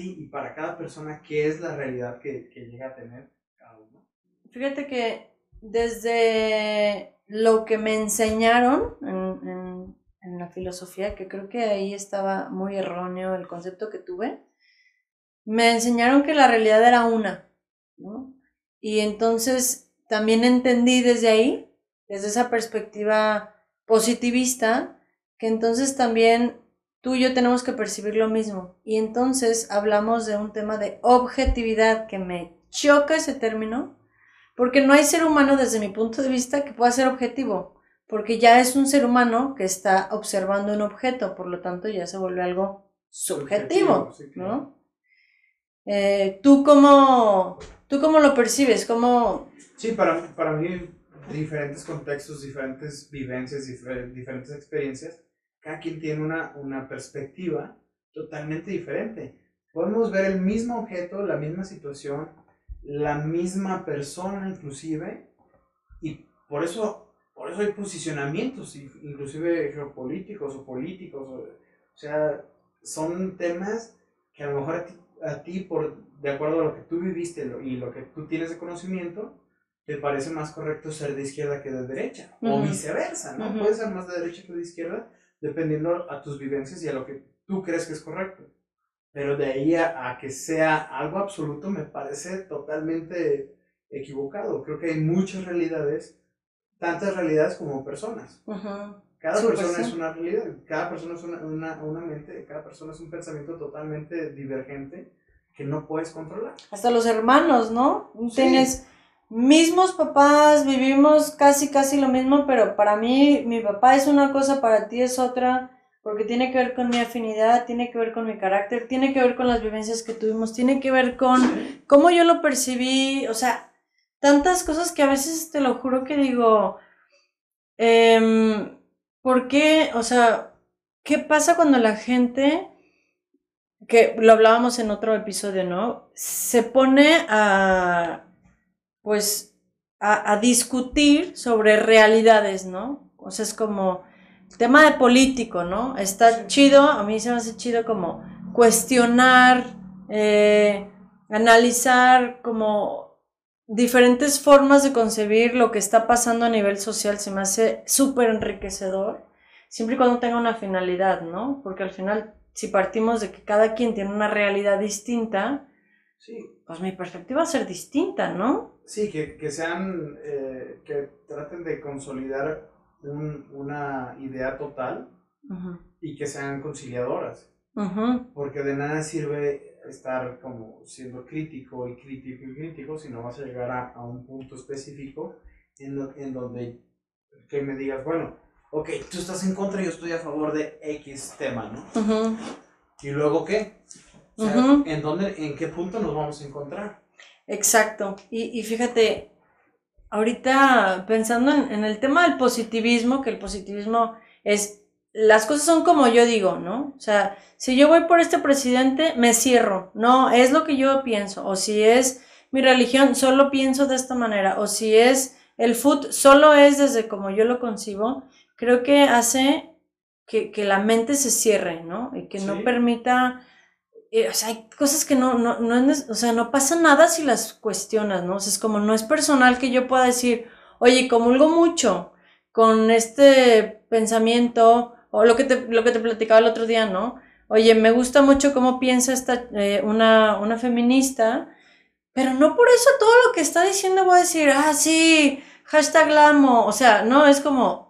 ti y para cada persona qué es la realidad que, que llega a tener cada uno? Fíjate que desde lo que me enseñaron en, en, en, la filosofía, que creo que ahí estaba muy erróneo el concepto que tuve, me enseñaron que la realidad era una, ¿no? Y entonces también entendí desde ahí, desde esa perspectiva positivista, que entonces también tú y yo tenemos que percibir lo mismo. Y entonces hablamos de un tema de objetividad que me choca ese término, porque no hay ser humano desde mi punto de vista que pueda ser objetivo, porque ya es un ser humano que está observando un objeto, por lo tanto ya se vuelve algo subjetivo, ¿no? Eh, ¿tú, cómo, ¿Tú cómo lo percibes? ¿Cómo... Sí, para, para mí diferentes contextos, diferentes vivencias, diferentes experiencias, cada quien tiene una, una perspectiva totalmente diferente. Podemos ver el mismo objeto, la misma situación, la misma persona inclusive, y por eso, por eso hay posicionamientos, inclusive geopolíticos o políticos, o, sea, son temas que a lo mejor a ti, a ti, por, de acuerdo a lo que tú viviste y lo que tú tienes de conocimiento, te parece más correcto ser de izquierda que de derecha, o viceversa, ¿no? Puedes ser más de derecha que de izquierda, dependiendo a tus vivencias y a lo que tú crees que es correcto. Pero de ahí a, que sea algo absoluto me parece totalmente equivocado. Creo que hay muchas realidades, tantas realidades como personas. Cada persona es una realidad, cada persona es una, una, mente, cada persona es un pensamiento totalmente divergente que no puedes controlar. Hasta los hermanos, ¿no? Tienes mismos papás, vivimos casi, casi lo mismo, pero para mí mi papá es una cosa, para ti es otra, porque tiene que ver con mi afinidad, tiene que ver con mi carácter, tiene que ver con las vivencias que tuvimos, tiene que ver con cómo yo lo percibí, o sea, tantas cosas que a veces te lo juro que digo, eh, ¿por qué? O sea, ¿qué pasa cuando la gente, que lo hablábamos en otro episodio, ¿no? Se pone a pues, a, discutir sobre realidades, ¿no? O sea, es como tema de político, ¿no? Está chido, a mí se me hace chido como cuestionar, eh, analizar como diferentes formas de concebir lo que está pasando a nivel social, se me hace súper enriquecedor, siempre y cuando tenga una finalidad, ¿no? Porque al final, si partimos de que cada quien tiene una realidad distinta, sí. pues mi perspectiva va a ser distinta, ¿no? Sí, que, que sean, eh, que traten de consolidar un, una idea total y que sean conciliadoras. Porque de nada sirve estar como siendo crítico y crítico y crítico si no vas a llegar a, a un punto específico en, en donde que me digas, bueno, ok, tú estás en contra y yo estoy a favor de X tema, ¿no? ¿Y luego qué? ¿En, dónde, ¿En qué punto nos vamos a encontrar? Exacto. Y, fíjate, ahorita pensando en, el tema del positivismo, que el positivismo es, las cosas son como yo digo, ¿no? O sea, si yo voy por este presidente, me cierro, no, es lo que yo pienso, o si es mi religión, solo pienso de esta manera, o si es el food, solo es desde como yo lo concibo, creo que hace que, la mente se cierre, ¿no? Y que no permita eh, o sea, hay cosas que no, no, no, es, o sea, no pasa nada si las cuestionas, ¿no? O sea, es como, no es personal que yo pueda decir, oye, comulgo mucho con este pensamiento, o lo que te, lo que te platicaba el otro día, ¿no? Oye, me gusta mucho cómo piensa esta, eh, una, una feminista, pero no por eso todo lo que está diciendo voy a decir, ah, sí, hashtag lamo, o sea, no, es como,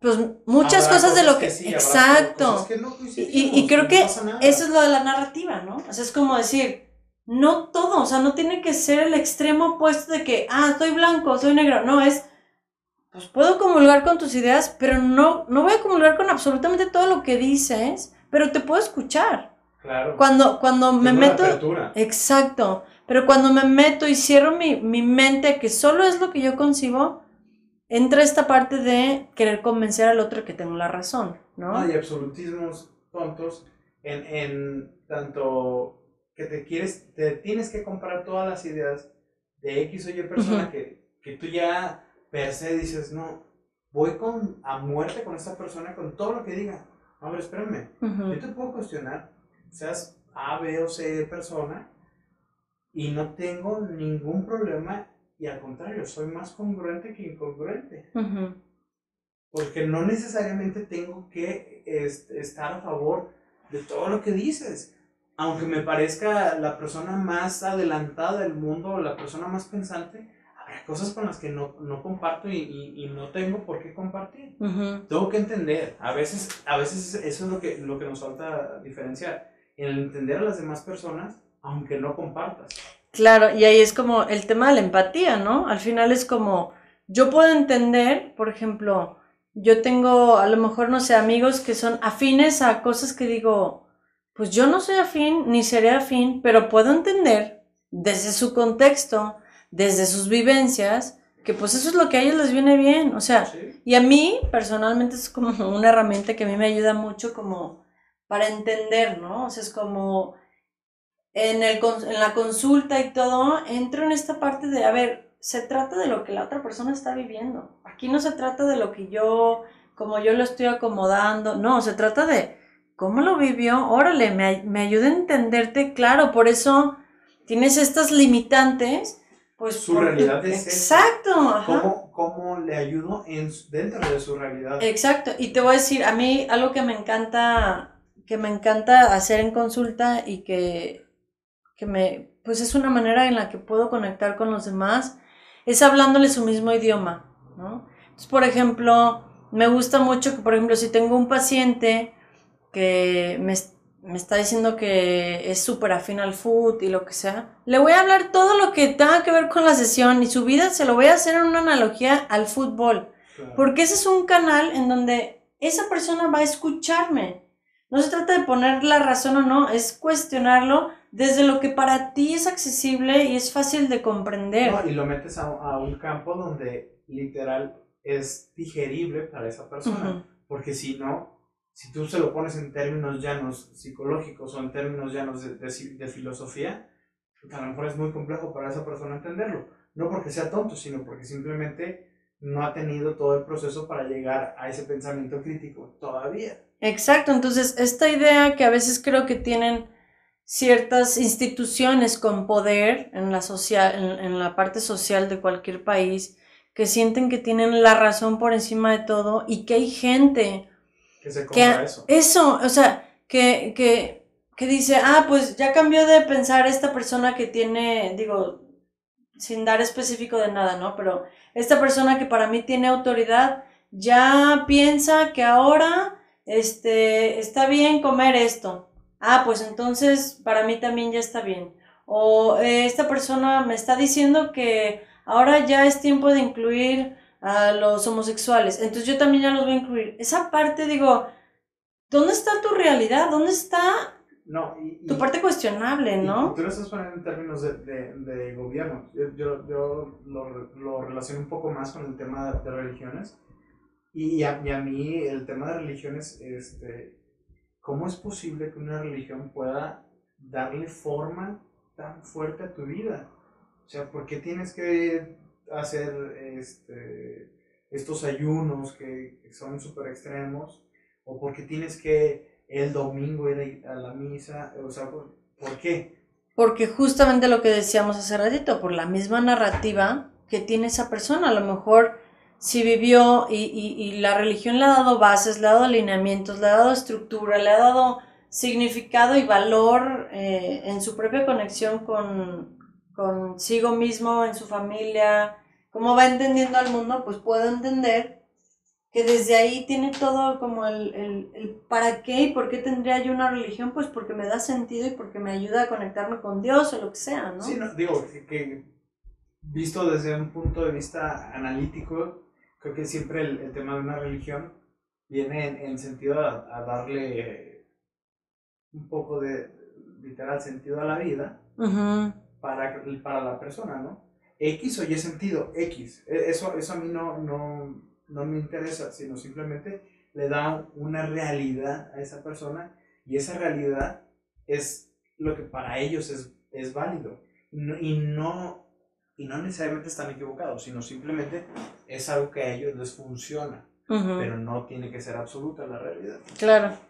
pues muchas cosas, de lo que... exacto. y, creo que eso es lo de la narrativa, ¿no? O sea, es como decir, no todo, o sea, no tiene que ser el extremo opuesto de que, ah, soy blanco, soy negro, no, es, pues puedo comulgar con tus ideas, pero no, no voy a comulgar con absolutamente todo lo que dices, pero te puedo escuchar. Claro. Cuando, cuando me meto... Exacto, pero cuando me meto y cierro mi, mi mente que solo es lo que yo concibo, entra esta parte de querer convencer al otro que tengo la razón, ¿no? Hay absolutismos tontos en, en tanto que te quieres, te tienes que comprar todas las ideas de X o Y persona que, que tú ya per se dices, no, voy con, a muerte con esta persona con todo lo que diga. Ver, espérame. Ujú. Yo te puedo cuestionar, seas A, B o C persona, y no tengo ningún problema, y al contrario, soy más congruente que incongruente. Ujú. Porque no necesariamente tengo que est- estar a favor de todo lo que dices. Aunque me parezca la persona más adelantada del mundo o la persona más pensante, habrá cosas con las que no, no comparto y, y- y no tengo por qué compartir. Ujú. Tengo que entender. A veces, a veces eso es lo que, lo que nos falta diferenciar. En el entender a las demás personas, aunque no compartas. Claro, y ahí es como el tema de la empatía, ¿no? Al final es como, yo puedo entender, por ejemplo, yo tengo a lo mejor, no sé, amigos que son afines a cosas que digo, pues yo no soy afín ni seré afín, pero puedo entender desde su contexto, desde sus vivencias, que pues eso es lo que a ellos les viene bien, o sea, ¿sí? y a mí, personalmente, es como una herramienta que a mí me ayuda mucho como para entender, ¿no? O sea, es como en, el, en la consulta y todo, entro en esta parte de, a ver, se trata de lo que la otra persona está viviendo. Aquí no se trata de lo que yo, como yo lo estoy acomodando, no, se trata de cómo lo vivió, órale, me, me ayuda a entenderte, claro, por eso tienes estas limitantes. Pues Su realidad es. Exacto, ajá. ¿Cómo, cómo le ayudo en, dentro de su realidad? Exacto, y te voy a decir, a mí algo que me encanta, que me encanta hacer en consulta y que, que me, pues es una manera en la que puedo conectar con los demás, es hablándole su mismo idioma, ¿no? Entonces, por ejemplo, me gusta mucho que, por ejemplo, si tengo un paciente que me, me está diciendo que es súper afín al food y lo que sea, le voy a hablar todo lo que tenga que ver con la sesión y su vida se lo voy a hacer en una analogía al fútbol. Claro. Porque ese es un canal en donde esa persona va a escucharme. No se trata de poner la razón o no, es cuestionarlo desde lo que para ti es accesible y es fácil de comprender. No, y lo metes a, a un campo donde literal es digerible para esa persona. Ujú. Porque si no, si tú se lo pones en términos llanos psicológicos o en términos llanos de, de de filosofía, pues, a lo mejor es muy complejo para esa persona entenderlo. No porque sea tonto, sino porque simplemente no ha tenido todo el proceso para llegar a ese pensamiento crítico todavía. Exacto, entonces esta idea que a veces creo que tienen ciertas instituciones con poder en la, social, en, en la parte social de cualquier país, que sienten que tienen la razón por encima de todo y que hay gente Que se que eso. eso, o sea, que, que, que dice, ah, pues ya cambió de pensar esta persona que tiene, digo, sin dar específico de nada, ¿no? Pero esta persona que para mí tiene autoridad ya piensa que ahora este, está bien comer esto. Ah, pues entonces para mí también ya está bien. O eh, esta persona me está diciendo que ahora ya es tiempo de incluir a los homosexuales. Entonces yo también ya los voy a incluir. Esa parte, digo, ¿dónde está tu realidad? ¿Dónde está No, y, tu parte cuestionable, no? tú lo estás poniendo en términos de, de, de gobierno. Yo, yo, yo lo, lo relaciono un poco más con el tema de, de religiones. Y a, y a mí el tema de religiones, este, ¿cómo es posible que una religión pueda darle forma tan fuerte a tu vida? O sea, ¿por qué tienes que hacer este, estos ayunos que, son súper extremos? ¿O por qué tienes que el domingo ir a la misa? O sea, ¿por, por qué? Porque justamente lo que decíamos hace ratito, por la misma narrativa que tiene esa persona, a lo mejor si vivió y, y- y la religión le ha dado bases, le ha dado alineamientos, le ha dado estructura, le ha dado significado y valor eh, en su propia conexión con consigo mismo, en su familia, cómo va entendiendo al mundo, pues puedo entender que desde ahí tiene todo como el, el, el para qué y por qué tendría yo una religión, pues porque me da sentido y porque me ayuda a conectarme con Dios o lo que sea, ¿no? Sí, no, digo, que, que visto desde un punto de vista analítico, creo que siempre el, el tema de una religión viene en, en sentido a, a darle un poco de literal sentido a la vida Ujú, para, para la persona, ¿no? X o Y sentido, X. E- Eso, eso a mí no, no, no me interesa, sino simplemente le da una realidad a esa persona y esa realidad es lo que para ellos es, es válido. No- y, no, y no necesariamente están equivocados, sino simplemente es algo que a ellos les funciona, pero no tiene que ser absoluta la realidad. Claro.